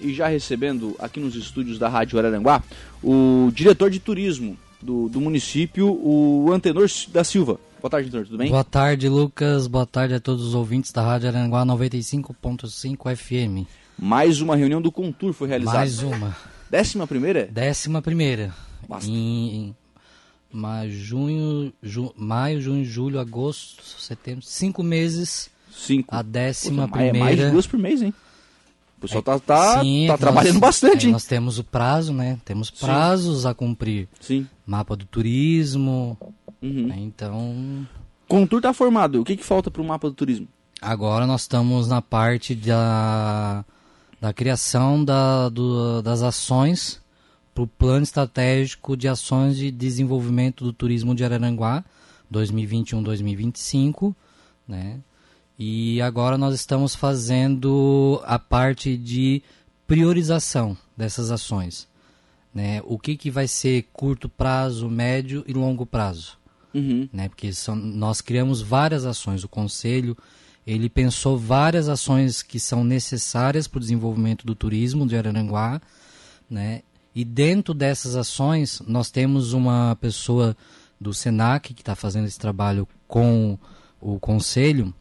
e já recebendo aqui nos estúdios da Rádio Araranguá o diretor de turismo do, do município, o Antenor da Silva. Boa tarde, Antenor, tudo bem? Boa tarde, Lucas. Boa tarde a todos os ouvintes da Rádio Araranguá 95.5 FM. Mais uma reunião do Contur foi realizada. Mais uma. Décima primeira? Décima primeira. Basta. Em, maio, junho, ju, maio, junho, julho, agosto, setembro, cinco meses. Cinco. A décima primeira. É mais de duas por mês, hein? O pessoal tá, tá, Sim, tá trabalhando nós, bastante, é, hein? Nós temos o prazo, né? Temos prazos Sim. a cumprir. Sim. Mapa do turismo. Uhum. Né? Então. Contur tá formado. O que, que falta para o mapa do turismo? Agora nós estamos na parte da, da criação da, do, das ações para o plano estratégico de ações de desenvolvimento do turismo de Araranguá 2021-2025, né? E agora nós estamos fazendo a parte de priorização dessas ações, né? O que que vai ser curto prazo, médio e longo prazo, uhum. né? Porque são, nós criamos várias ações. O conselho ele pensou várias ações que são necessárias para o desenvolvimento do turismo de Araranguá, né? E dentro dessas ações, nós temos uma pessoa do SENAC que está fazendo esse trabalho com o conselho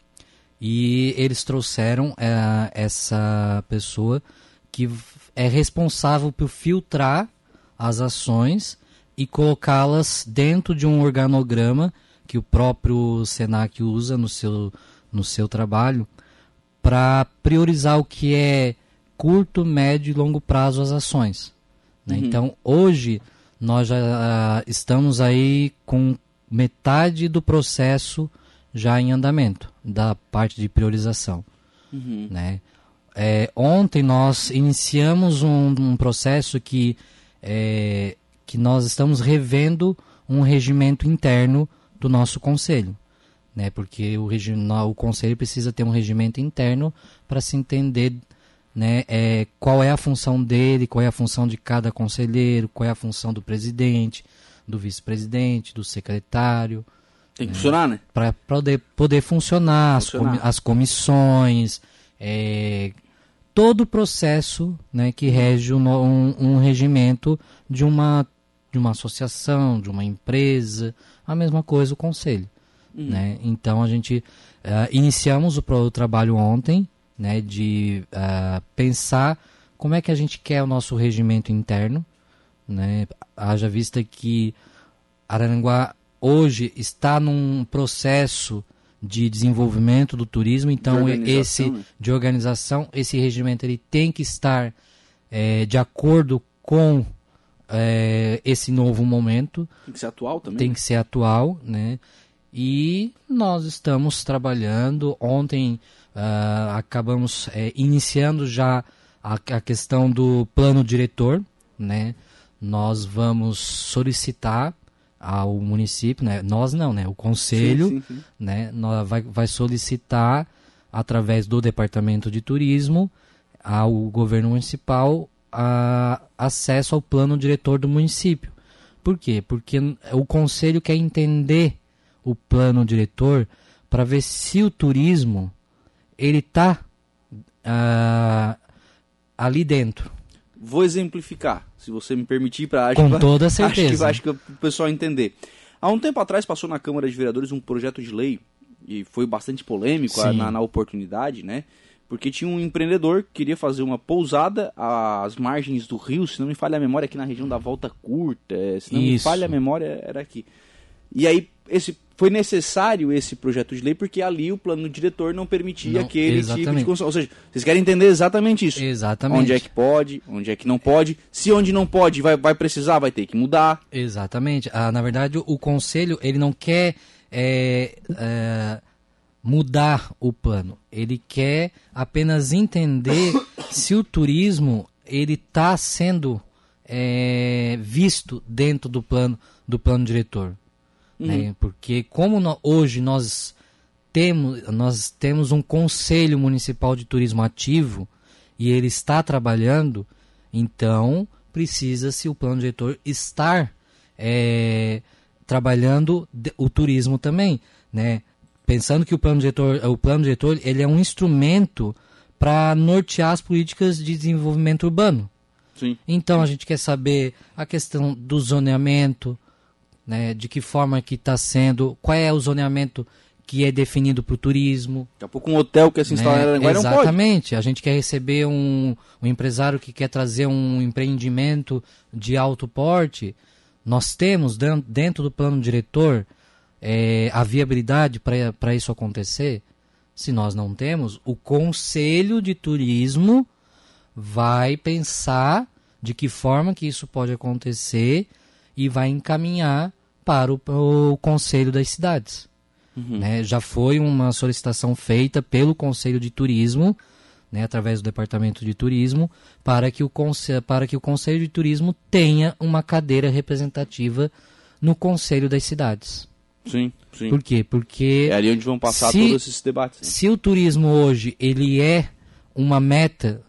e eles trouxeram é, essa pessoa que é responsável por filtrar as ações e colocá-las dentro de um organograma que o próprio SENAC usa no seu, no seu trabalho para priorizar o que é curto, médio e longo prazo as ações. Né? Uhum. Então, hoje, nós já uh, estamos aí com metade do processo já em andamento, da parte de priorização. Uhum. Né? É, ontem nós iniciamos um, um processo que, é, que nós estamos revendo um regimento interno do nosso conselho. Né? Porque o, o conselho precisa ter um regimento interno para se entender né, é, qual é a função dele, qual é a função de cada conselheiro, qual é a função do presidente, do vice-presidente, do secretário. Tem que funcionar, né? Para poder, poder funcionar, funcionar. As, as comissões, é, todo o processo né, que rege um, um, um, regimento de uma, de uma associação, de uma empresa, a mesma coisa o conselho. Uhum. Né? Então a gente uh, iniciamos o, o trabalho ontem, né, de uh, pensar como é que a gente quer o nosso regimento interno, né, haja vista que Araranguá hoje está num processo de desenvolvimento do turismo, então de esse né? de organização, esse regimento ele tem que estar é, de acordo com é, esse novo momento. Tem que ser atual também. Tem né? que ser atual, né? E nós estamos trabalhando. Ontem Uh, acabamos é, iniciando já a, a, questão do plano diretor, né? Nós vamos solicitar ao município, né? Nós não, né? O conselho, sim, sim, sim. né? Nós vai, vai solicitar através do departamento de turismo ao governo municipal a, acesso ao plano diretor do município. Por quê? Porque o conselho quer entender o plano diretor para ver se o turismo ele está uh, ah, ali dentro. Vou exemplificar, se você me permitir, para com toda certeza. Acho que, acho que o pessoal entender. Há um tempo atrás passou na Câmara de Vereadores um projeto de lei e foi bastante polêmico na, na, oportunidade, né? Porque tinha um empreendedor que queria fazer uma pousada às margens do rio, se não me falha a memória, aqui na região da Volta Curta, é, se não Isso. me falha a memória, era aqui. E aí esse foi necessário esse projeto de lei porque ali o plano diretor não permitia não, aquele exatamente. tipo de construção. Ou seja, vocês querem entender exatamente isso. Exatamente. Onde é que pode, onde é que não pode. Se onde não pode vai, vai precisar, vai ter que mudar. Exatamente. Ah, na verdade, o conselho ele não quer é, é, mudar o plano. Ele quer apenas entender se o turismo ele está sendo é, visto dentro do plano do plano diretor. Uhum. Né? Porque como no, hoje nós temos, nós temos um conselho municipal de turismo ativo e ele está trabalhando, então precisa-se o plano diretor estar é, trabalhando o turismo também, né? Pensando que o plano diretor, o plano diretor, ele é um instrumento para nortear as políticas de desenvolvimento urbano. Sim. Então a gente quer saber a questão do zoneamento, né, de que forma que está sendo, qual é o zoneamento que é definido para o turismo. Daqui a pouco um hotel que se instalar né? em Aranguai não pode. Exatamente. A gente quer receber um, um empresário que quer trazer um empreendimento de alto porte. Nós temos dentro do plano diretor é, a viabilidade para isso acontecer. Se nós não temos, o Conselho de Turismo vai pensar de que forma que isso pode acontecer e vai encaminhar para o, o Conselho das Cidades. Né? Já foi uma solicitação feita pelo Conselho de Turismo, né, através do Departamento de Turismo, para que, o para que o Conselho de Turismo tenha uma cadeira representativa no Conselho das Cidades. Sim, sim. Por quê? Porque É ali onde vão passar Se- todos esses debates. né? se o turismo hoje ele é uma meta,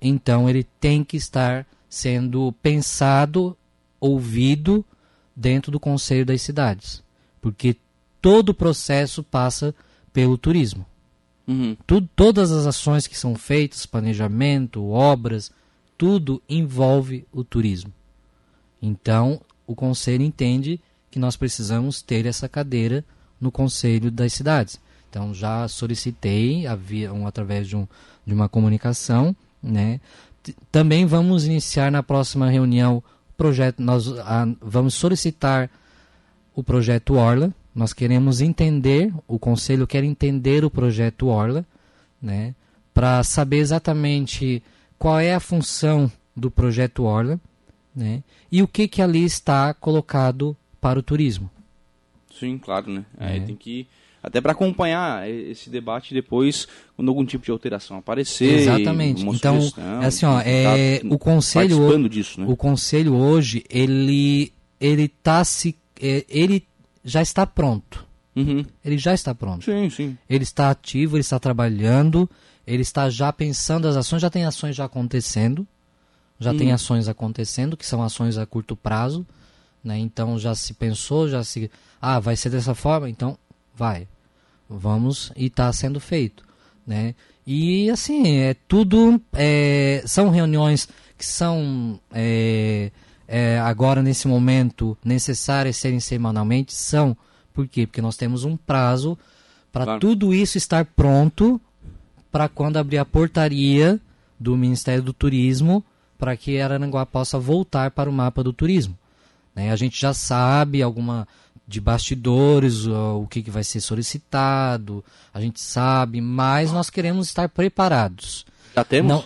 então ele tem que estar sendo pensado, ouvido dentro do Conselho das Cidades, porque todo o processo passa pelo turismo. Uhum. Tudo, todas as ações que são feitas, planejamento, obras, tudo envolve o turismo. Então, o conselho entende que nós precisamos ter essa cadeira no conselho das cidades. Então, já solicitei havia um, através de, um, de uma comunicação, né? T- Também vamos iniciar na próxima reunião projeto. Nós ah, vamos solicitar o projeto Orla. Nós queremos entender, o conselho quer entender o projeto Orla, né, para saber exatamente qual é a função do projeto Orla, né, e o que que ali está colocado para o turismo. Sim, claro, né? Aí É. tem que. Até para acompanhar esse debate depois, quando algum tipo de alteração aparecer. Exatamente. Então, é assim, ó, é, tá o conselho participando disso, né? O conselho hoje, ele ele tá se é, ele já está pronto. Uhum. Ele já está pronto. Sim, sim. Ele está ativo, ele está trabalhando, ele está já pensando as ações, já tem ações já acontecendo. Já tem Uhum. ações acontecendo, que são ações a curto prazo, né? Então já se pensou, já se ah, vai ser dessa forma, então vai. Vamos e está sendo feito, né? E assim, é tudo é, são reuniões que são é, é, agora nesse momento necessárias serem semanalmente, são por quê? Porque nós temos um prazo para Claro. tudo isso estar pronto para quando abrir a portaria do Ministério do Turismo para que Araranguá possa voltar para o mapa do turismo. né? A gente já sabe alguma de bastidores o que, que vai ser solicitado, a gente sabe, mas nós queremos estar preparados. Já temos? Não,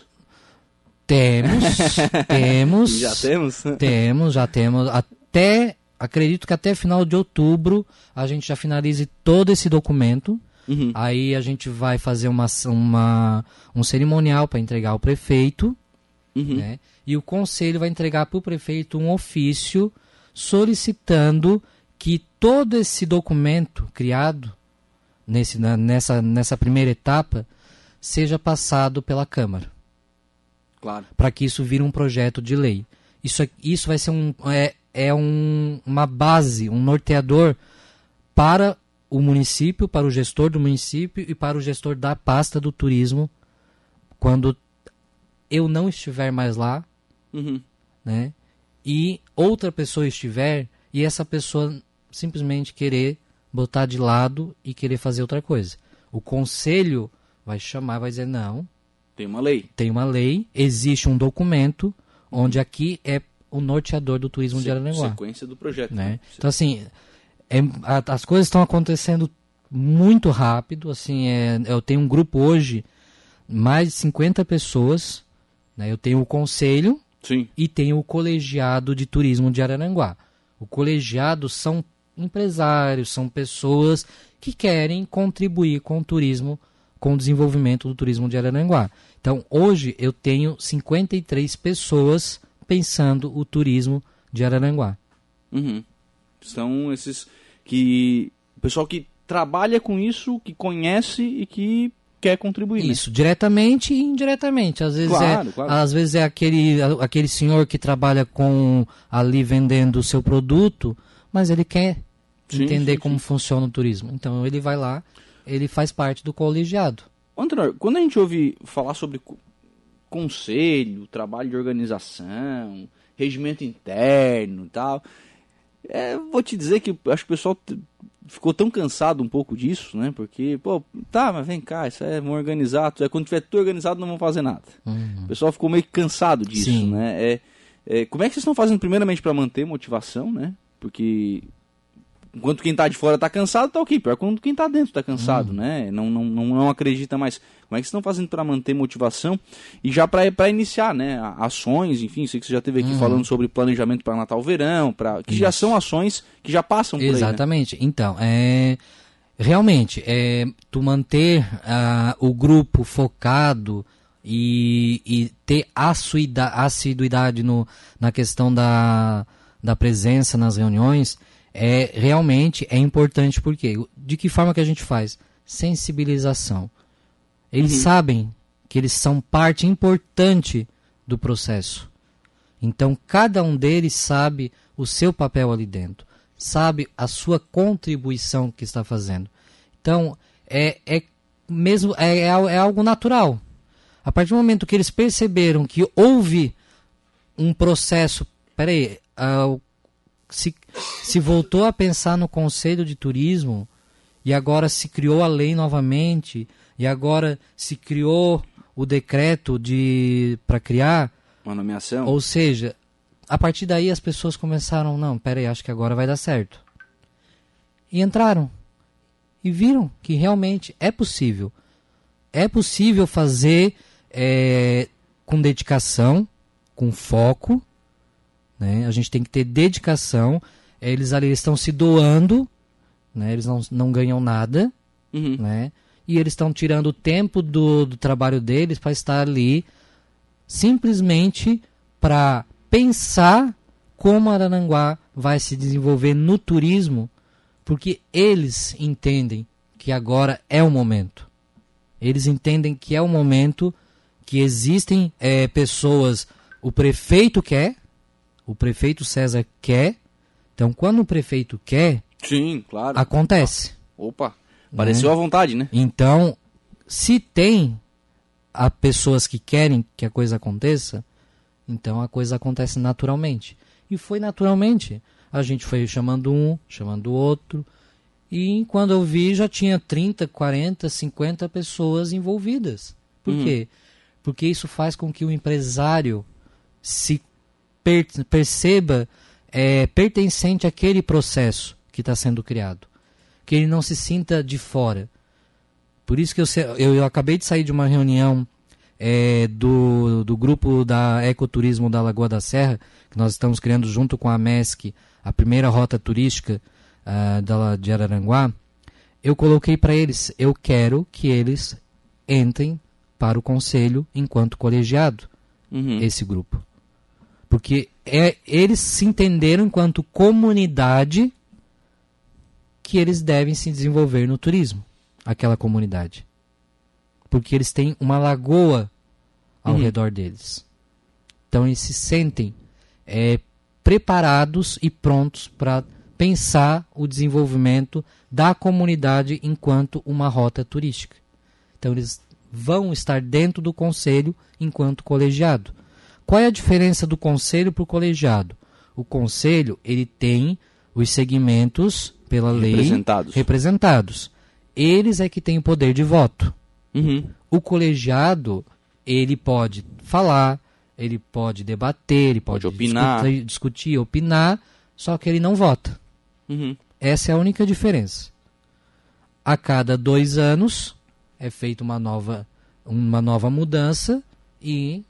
temos, temos, Já temos? temos, já temos. Até, acredito que até final de outubro a gente já finalize todo esse documento. Uhum. Aí a gente vai fazer uma, uma, um cerimonial para entregar ao prefeito, Uhum. né? E o conselho vai entregar para o prefeito um ofício solicitando que todo esse documento criado nesse, na- nessa, nessa primeira etapa seja passado pela Câmara Claro. para que isso vire um projeto de lei. Isso, é- isso vai ser um, é, é um, uma base, um norteador para o município, para o gestor do município e para o gestor da pasta do turismo quando eu não estiver mais lá, Uhum. né? E outra pessoa estiver e essa pessoa simplesmente querer botar de lado e querer fazer outra coisa. O conselho vai chamar, vai dizer não, Tem uma lei. tem uma lei, existe um documento onde aqui é o norteador do turismo de Se- Aranaguá. Sequência do projeto. Né? Então, assim, é- a- as coisas estão acontecendo muito rápido. Assim, é, eu tenho um grupo hoje, mais de 50 pessoas. Né? Eu tenho o conselho Sim. e tenho o colegiado de turismo de Araranguá. O colegiado são empresários, são pessoas que querem contribuir com o turismo, com o desenvolvimento do turismo de Araranguá. Então, hoje eu tenho 53 pessoas pensando o turismo de Araranguá. Uhum. São esses que. O pessoal que trabalha com isso, que conhece e que quer contribuir. né? Isso, diretamente e indiretamente. Às vezes, Claro, é, claro. às vezes é aquele, aquele senhor que trabalha com ali vendendo o seu produto, mas ele quer Sim, entender sim, como funciona o turismo. Então ele vai lá, ele faz parte do colegiado. Antenor, quando a gente ouve falar sobre conselho, trabalho de organização, regimento interno e tal, é, vou te dizer que acho que o pessoal ficou tão cansado um pouco disso, né? Porque, pô, tá, mas vem cá, isso é organizado. É quando tiver tudo organizado, não vão fazer nada. Uhum. O pessoal ficou meio cansado disso, Sim. né? É, é, como é que vocês estão fazendo, primeiramente, para manter motivação, né? Porque enquanto quem está de fora está cansado, tá ok. Pior quando quem está dentro está cansado, uhum. né? Não, não, não, acredita mais. Como é que vocês estão fazendo para manter motivação? E já para iniciar, né? Ações, enfim, sei que você já esteve aqui uhum. falando sobre planejamento para Natal Verão, pra, que Isso. já são ações que já passam por Exatamente. aí. Né? Então, é, realmente, é, tu manter uh, o grupo focado e, e ter assiduidade no, na questão da, da presença nas reuniões é realmente é importante porque de que forma que a gente faz? Sensibilização. Eles uhum. sabem que eles são parte importante do processo. Então cada um deles sabe o seu papel ali dentro sabe a sua contribuição que está fazendo. Então é, é mesmo é, é, é algo natural. A partir do momento que eles perceberam que houve um processo, peraí, uh, se, se voltou a pensar no conselho de turismo e agora se criou a lei novamente e agora se criou o decreto de para criar uma nomeação. Ou seja, a partir daí as pessoas começaram, não, peraí, acho que agora vai dar certo. E entraram. E viram que realmente é possível. É possível fazer é, com dedicação, com foco. Né? A gente tem que ter dedicação. Eles ali estão se doando, né? eles não, não ganham nada. Uhum. Né? E eles estão tirando o tempo do, do trabalho deles para estar ali simplesmente para pensar como Arananguá vai se desenvolver no turismo, porque eles entendem que agora é o momento. Eles entendem que é o momento que existem é, pessoas, o prefeito quer, o prefeito César quer, então quando o prefeito quer, sim, claro, acontece. Opa, pareceu né? à vontade, né? Então, se tem a pessoas que querem que a coisa aconteça, então a coisa acontece naturalmente. E foi naturalmente. A gente foi chamando um, chamando o outro. E quando eu vi, já tinha 30, 40, 50 pessoas envolvidas. Por uhum. quê? porque isso faz com que o empresário se per perceba é, pertencente àquele processo que está sendo criado, que ele não se sinta de fora. Por isso que eu, eu, eu acabei de sair de uma reunião é, do, do grupo da Ecoturismo da Lagoa da Serra, que nós estamos criando junto com a MESC, a primeira rota turística uh, da, de Araranguá. Eu coloquei para eles, eu quero que eles entrem para o conselho enquanto colegiado, uhum. esse grupo. Porque é, eles se entenderam enquanto comunidade que eles devem se desenvolver no turismo, aquela comunidade. Porque eles têm uma lagoa ao uhum. redor deles. Então eles se sentem é, preparados e prontos para pensar o desenvolvimento da comunidade enquanto uma rota turística. Então eles vão estar dentro do conselho enquanto colegiado. Qual é a diferença do conselho para o colegiado? O conselho ele tem os segmentos pela lei representados. representados. Eles é que têm o poder de voto. Uhum. O colegiado ele pode falar, ele pode debater, ele pode, pode opinar. Discutir, discutir, opinar, só que ele não vota. Uhum. Essa é a única diferença. A cada dois anos é feita uma nova, uma nova mudança e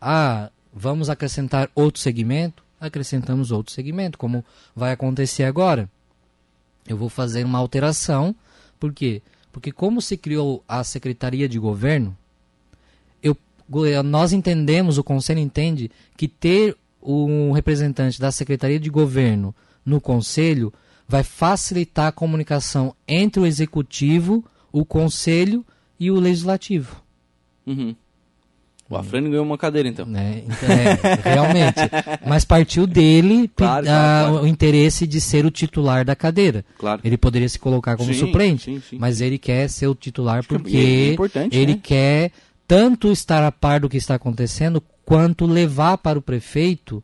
ah, vamos acrescentar outro segmento, acrescentamos outro segmento, como vai acontecer agora. Eu vou fazer uma alteração, por quê? Porque como se criou a Secretaria de Governo, eu, nós entendemos, o Conselho entende, que ter um representante da Secretaria de Governo no Conselho vai facilitar a comunicação entre o Executivo o Conselho e o Legislativo. Uhum. O Afrânio ganhou uma cadeira, então. Né? então é, realmente. Mas partiu dele claro, a, claro, claro. o interesse de ser o titular da cadeira. Claro. Ele poderia se colocar como sim, suplente, sim, sim. mas ele quer ser o titular Acho porque é ele né? quer tanto estar a par do que está acontecendo, quanto levar para o prefeito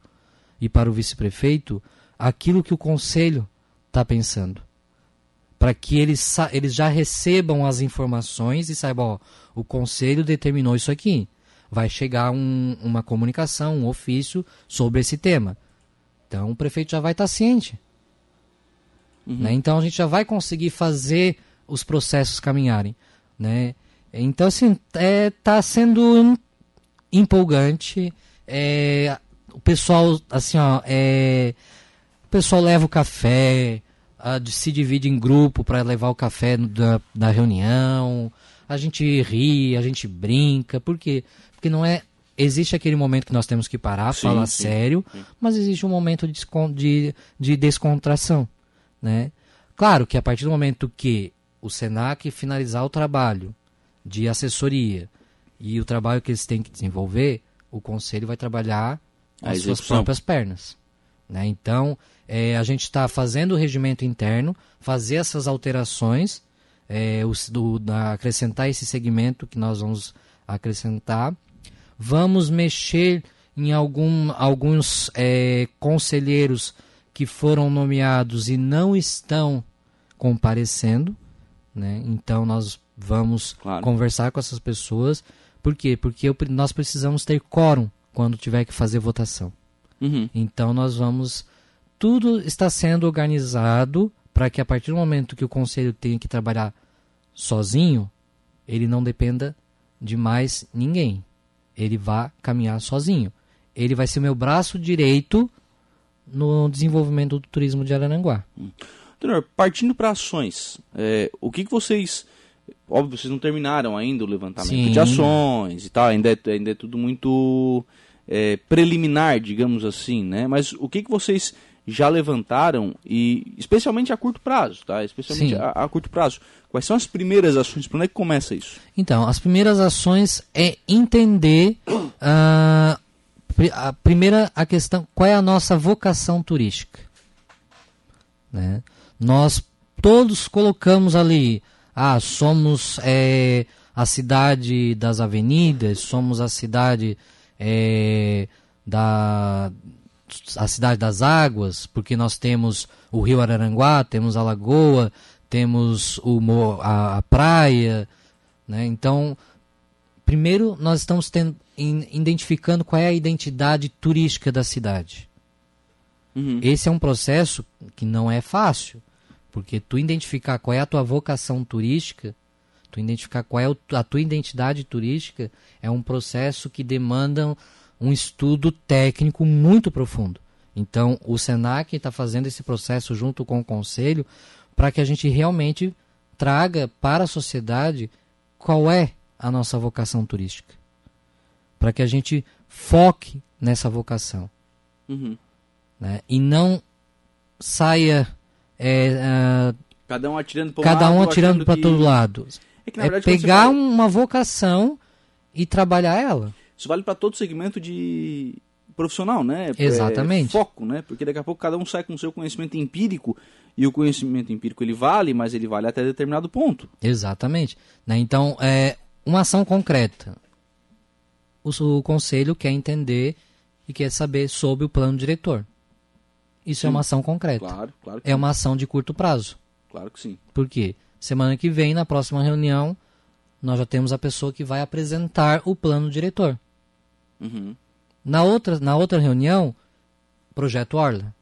e para o vice-prefeito aquilo que o conselho está pensando. Para que eles, eles já recebam as informações e saibam, ó, o conselho determinou isso aqui vai chegar um, uma comunicação, um ofício sobre esse tema. Então o prefeito já vai estar ciente. Uhum. Né? Então a gente já vai conseguir fazer os processos caminharem. Né? Então, assim, está é, tá sendo empolgante. É, o pessoal, assim, ó, é, o pessoal leva o café, a, se divide em grupo para levar o café da, da reunião. A gente ri, a gente brinca. Por quê? Porque não é. Existe aquele momento que nós temos que parar, sim, falar sim, sério, sim. mas existe um momento de, de, de descontração. Né? Claro que a partir do momento que o SENAC finalizar o trabalho de assessoria e o trabalho que eles têm que desenvolver, o conselho vai trabalhar as suas próprias pernas. Né? Então, é, a gente está fazendo o regimento interno, fazer essas alterações, é, os, do, da, acrescentar esse segmento que nós vamos acrescentar vamos mexer em algum, alguns é, conselheiros que foram nomeados e não estão comparecendo, né? Então nós vamos claro. conversar com essas pessoas. Por quê? Porque eu, nós precisamos ter quórum quando tiver que fazer votação. Uhum. Então nós vamos. Tudo está sendo organizado para que a partir do momento que o conselho tenha que trabalhar sozinho, ele não dependa de mais ninguém ele vai caminhar sozinho. Ele vai ser meu braço direito no desenvolvimento do turismo de Araranguá. Hum. partindo para ações, é, o que, que vocês. Óbvio, vocês não terminaram ainda o levantamento Sim. de ações e tal, ainda é, ainda é tudo muito é, preliminar, digamos assim, né? Mas o que, que vocês já levantaram e especialmente a curto prazo, tá? Especialmente a, a, curto prazo. Quais são as primeiras ações? Por onde é que começa isso? Então, as primeiras ações é entender uh, a primeira a questão, qual é a nossa vocação turística, né? Nós todos colocamos ali, ah, somos é, a cidade das avenidas, somos a cidade é, da a cidade das águas, porque nós temos o rio Araranguá, temos a lagoa, temos o, a, a praia, né? Então, primeiro nós estamos tendo, in, identificando qual é a identidade turística da cidade. Uhum. Esse é um processo que não é fácil, porque tu identificar qual é a tua vocação turística, tu identificar qual é a tua identidade turística, é um processo que demanda um estudo técnico muito profundo. Então, o SENAC está fazendo esse processo junto com o Conselho para que a gente realmente traga para a sociedade qual é a nossa vocação turística. Para que a gente foque nessa vocação. Uhum. Né? E não saia. É, uh, cada um atirando para cada um atirando para que... todo lado. É, que, verdade, é pegar uma vocação e trabalhar ela. Isso vale para todo segmento de profissional, né? Exatamente. É, foco, né? Porque daqui a pouco cada um sai com o seu conhecimento empírico e o conhecimento empírico ele vale, mas ele vale até determinado ponto. Exatamente. Né? Então, é uma ação concreta. O, o conselho quer entender e quer saber sobre o plano diretor. Isso sim. é uma ação concreta. Claro, claro. é sim. uma ação de curto prazo. Claro que sim. Por quê? Semana que vem, na próxima reunião, nós já temos a pessoa que vai apresentar o plano diretor. Uhum. Na, outra, na outra reunião, projeto Orla.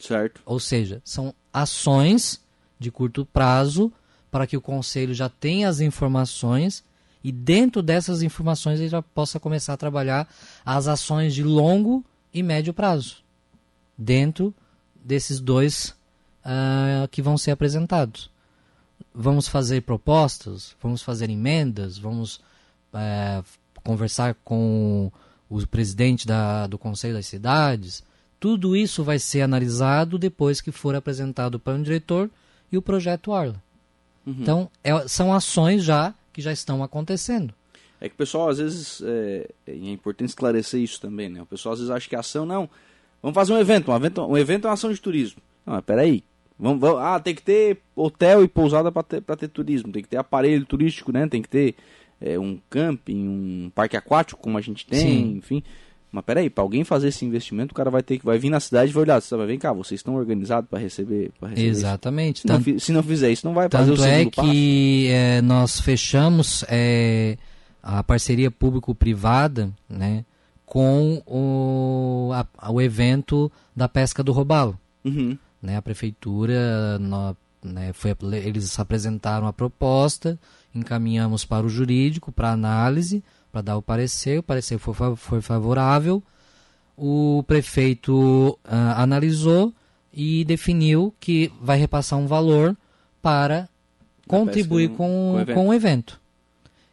Certo. Ou seja, são ações de curto prazo para que o conselho já tenha as informações e dentro dessas informações ele já possa começar a trabalhar as ações de longo e médio prazo dentro desses dois uh, que vão ser apresentados vamos fazer propostas, vamos fazer emendas, vamos é, conversar com o presidente da, do Conselho das Cidades. Tudo isso vai ser analisado depois que for apresentado o plano diretor e o projeto Orla. Uhum. Então, é, são ações já que já estão acontecendo. É que o pessoal às vezes, é, é importante esclarecer isso também, né? O pessoal às vezes acha que a ação, não, vamos fazer um evento, um evento, um evento é uma ação de turismo. Não, mas peraí, vamos, vamos, ah, tem que ter hotel e pousada para ter, ter turismo, tem que ter aparelho turístico, né? Tem que ter é, um camping, um parque aquático como a gente tem, Sim. enfim. Mas peraí, para alguém fazer esse investimento, o cara vai ter que vai vir na cidade e vai olhar, você vai vem cá, vocês estão organizados para receber, pra receber Exatamente. Se, não, se não fizer isso, não vai fazer o segundo é que é, nós fechamos é, a parceria público-privada, né, com o, a, o evento da pesca do robalo. Uhum. Né, a prefeitura, no, né, foi, eles apresentaram a proposta, encaminhamos para o jurídico para análise para dar o parecer, o parecer foi, foi favorável, o prefeito uh, analisou e definiu que vai repassar um valor para contribuir com, com, o com o evento.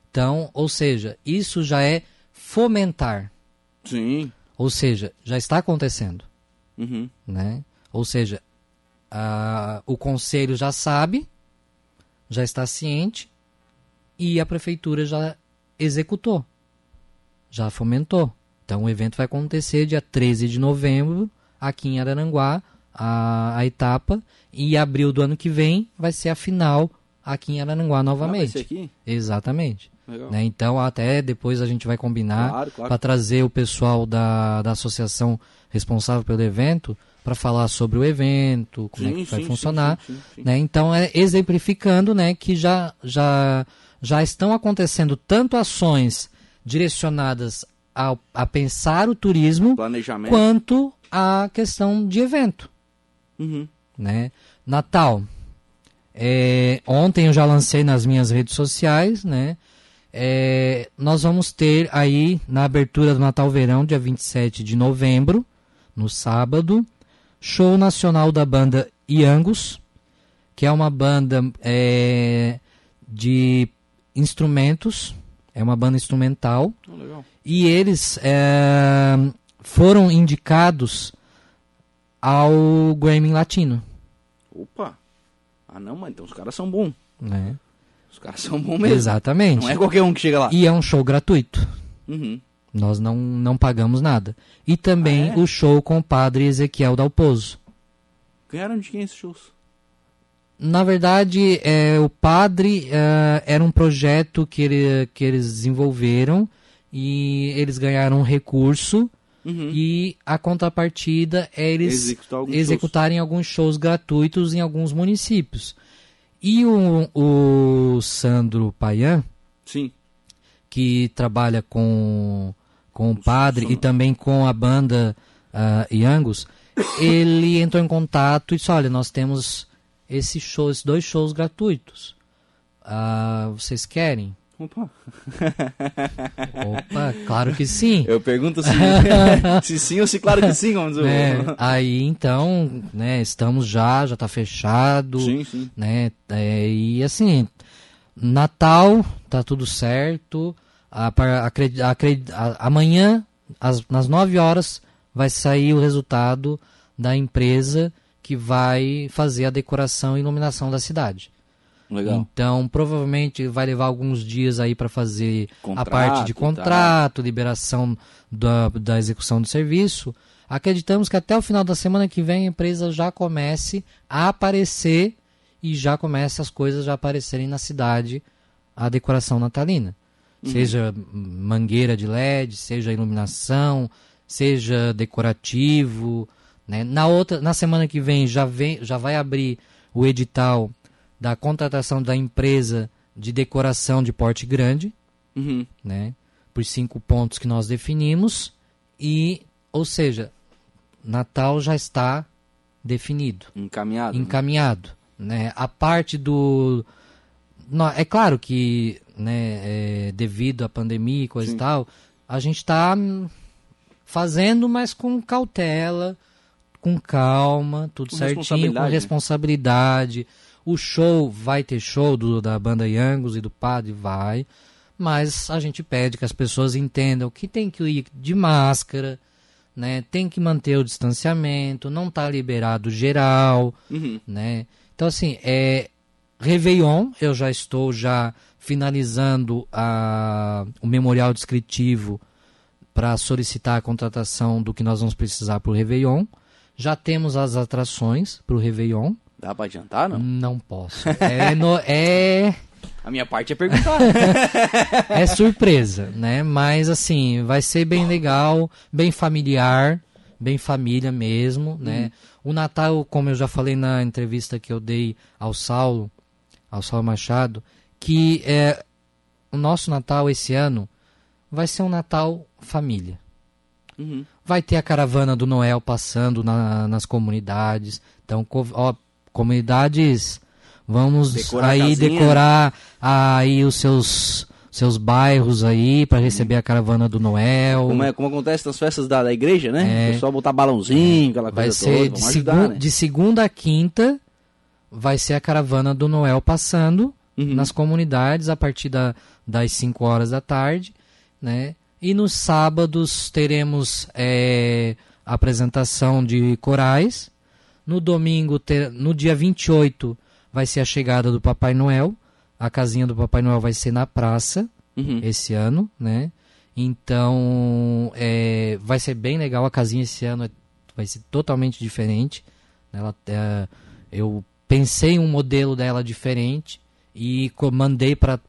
Então, ou seja, isso já é fomentar. Sim. Ou seja, já está acontecendo. Uhum. Né? Ou seja, uh, o conselho já sabe, já está ciente e a prefeitura já executou, já fomentou. Então o evento vai acontecer dia 13 de novembro, aqui em Araranguá, a, a etapa, e abril do ano que vem vai ser a final aqui em Araranguá novamente. Ah, vai ser aqui? Exatamente. Né? Então até depois a gente vai combinar claro, claro. para trazer o pessoal da, da associação responsável pelo evento para falar sobre o evento, como sim, é que vai sim, funcionar. Sim, né? Então é exemplificando né, que já, já já estão acontecendo tanto ações direcionadas a, a pensar o turismo quanto a questão de evento. Uhum. Né? Natal. É, ontem eu já lancei nas minhas redes sociais, né? É, nós vamos ter aí na abertura do Natal Verão, dia 27 de novembro, no sábado, show nacional da banda Iangos, que é uma banda é, de instrumentos, é uma banda instrumental. Oh, e eles é, foram indicados ao Grammy Latino. Opa! Ah não, mas então os caras são bons. Né? Os caras são bons mesmo. Exatamente. Não é qualquer um que chega lá. E é um show gratuito. Uhum. Nós não, não pagamos nada. E também ah, é? o show com o padre Ezequiel Dalpozo. Ganharam de quem esses shows? Na verdade, é, o Padre é, era um projeto que, ele, que eles desenvolveram e eles ganharam um recurso uhum. e a contrapartida é eles alguns executarem shows. alguns shows gratuitos em alguns municípios. E o, o Sandro Payan, Sim. que trabalha com, com o Padre e também com a banda uh, Iangos, ele entrou em contato e disse, olha, nós temos esses shows, esses dois shows gratuitos. Ah, vocês querem? Opa. Opa, claro que sim. Eu pergunto se, se sim ou se claro que sim, vamos dizer. É, aí então, né, estamos já, já está fechado. Sim, sim. Né, é, e assim, Natal, tá tudo certo. A, a, a, amanhã, às, nas 9 horas, vai sair o resultado da empresa que vai fazer a decoração e iluminação da cidade. Legal. Então, provavelmente vai levar alguns dias aí para fazer contrato, a parte de contrato, tá. liberação da, da execução do serviço. Acreditamos que até o final da semana que vem a empresa já comece a aparecer e já comece as coisas já aparecerem na cidade, a decoração natalina. Uhum. Seja mangueira de LED, seja iluminação, seja decorativo, né? Na, outra, na semana que vem já, vem já vai abrir o edital da contratação da empresa de decoração de porte grande, uhum. né? por cinco pontos que nós definimos. E, ou seja, Natal já está definido. Encaminhado. Né? Encaminhado. Né? né? A parte do. É claro que, né, é, devido à pandemia e coisa Sim. e tal, a gente está fazendo, mas com cautela, com calma, tudo com certinho, com responsabilidade. O show vai ter show do, da banda Yangos e do Padre, vai. Mas a gente pede que as pessoas entendam que tem que ir de máscara, né? Tem que manter o distanciamento, não tá liberado geral, uhum. né? Então assim, é Réveillon, eu já estou já finalizando a, o memorial descritivo para solicitar a contratação do que nós vamos precisar para o Réveillon. Já temos as atrações para o Réveillon. Dá para adiantar, não? Não posso. É, no, é... A minha parte é perguntar. é surpresa, né? Mas assim, vai ser bem legal, bem familiar, bem família mesmo, né? Hum. O Natal, como eu já falei na entrevista que eu dei ao Saulo, ao Saulo Machado, que é, o nosso Natal esse ano vai ser um Natal família. Uhum. Vai ter a caravana do Noel passando na, nas comunidades. Então, ó, comunidades, vamos decorar aí decorar aí os seus seus bairros aí para receber a caravana do Noel. Como, é, como acontece nas festas da, da igreja, né? É. O pessoal botar balãozinho, aquela vai coisa ser toda. De, ajudar, né? de segunda a quinta vai ser a caravana do Noel passando uhum. nas comunidades a partir da, das 5 horas da tarde, né? E nos sábados teremos é, apresentação de corais. No domingo, ter, no dia 28, vai ser a chegada do Papai Noel. A casinha do Papai Noel vai ser na praça uhum. esse ano, né? Então, é, vai ser bem legal. A casinha esse ano é, vai ser totalmente diferente. Ela, é, eu pensei um modelo dela diferente e mandei para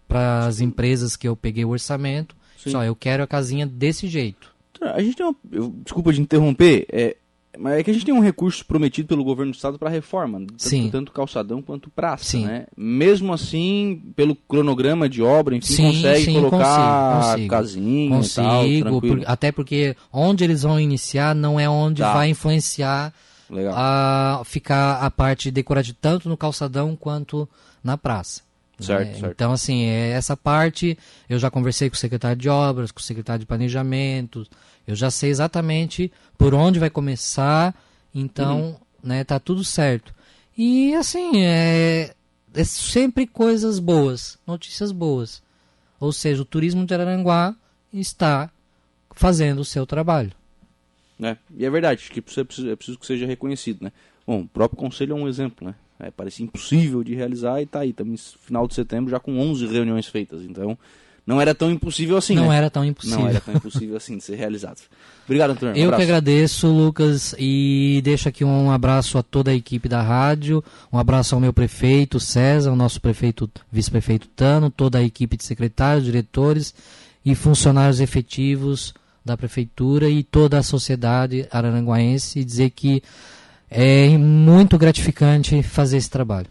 as empresas que eu peguei o orçamento. Só, eu quero a casinha desse jeito. A gente tem uma. Eu, desculpa de interromper, é, mas é que a gente tem um recurso prometido pelo governo do estado para reforma, tanto, sim. tanto calçadão quanto praça, sim. né? Mesmo assim, pelo cronograma de obra, enfim, sim, consegue sim, colocar consigo, consigo. casinha consigo, e tal, por, até porque onde eles vão iniciar não é onde tá. vai influenciar Legal. a ficar a parte decorativa tanto no calçadão quanto na praça. Certo, né? certo. Então, assim, é, essa parte eu já conversei com o secretário de obras, com o secretário de planejamento, eu já sei exatamente por onde vai começar, então, uhum. né, tá tudo certo. E, assim, é, é sempre coisas boas, notícias boas. Ou seja, o turismo de Araranguá está fazendo o seu trabalho. É, e é verdade, que é preciso, é preciso que seja reconhecido, né? Bom, o próprio conselho é um exemplo, né? É, parecia impossível de realizar e está aí, estamos final de setembro já com 11 reuniões feitas, então não era tão impossível assim, Não né? era tão impossível. Não era tão impossível assim de ser realizado. Obrigado, Antônio. Um Eu abraço. que agradeço, Lucas, e deixo aqui um abraço a toda a equipe da rádio, um abraço ao meu prefeito César, ao nosso prefeito, vice-prefeito Tano, toda a equipe de secretários, diretores e funcionários efetivos da prefeitura e toda a sociedade araranguaense e dizer que é muito gratificante fazer esse trabalho.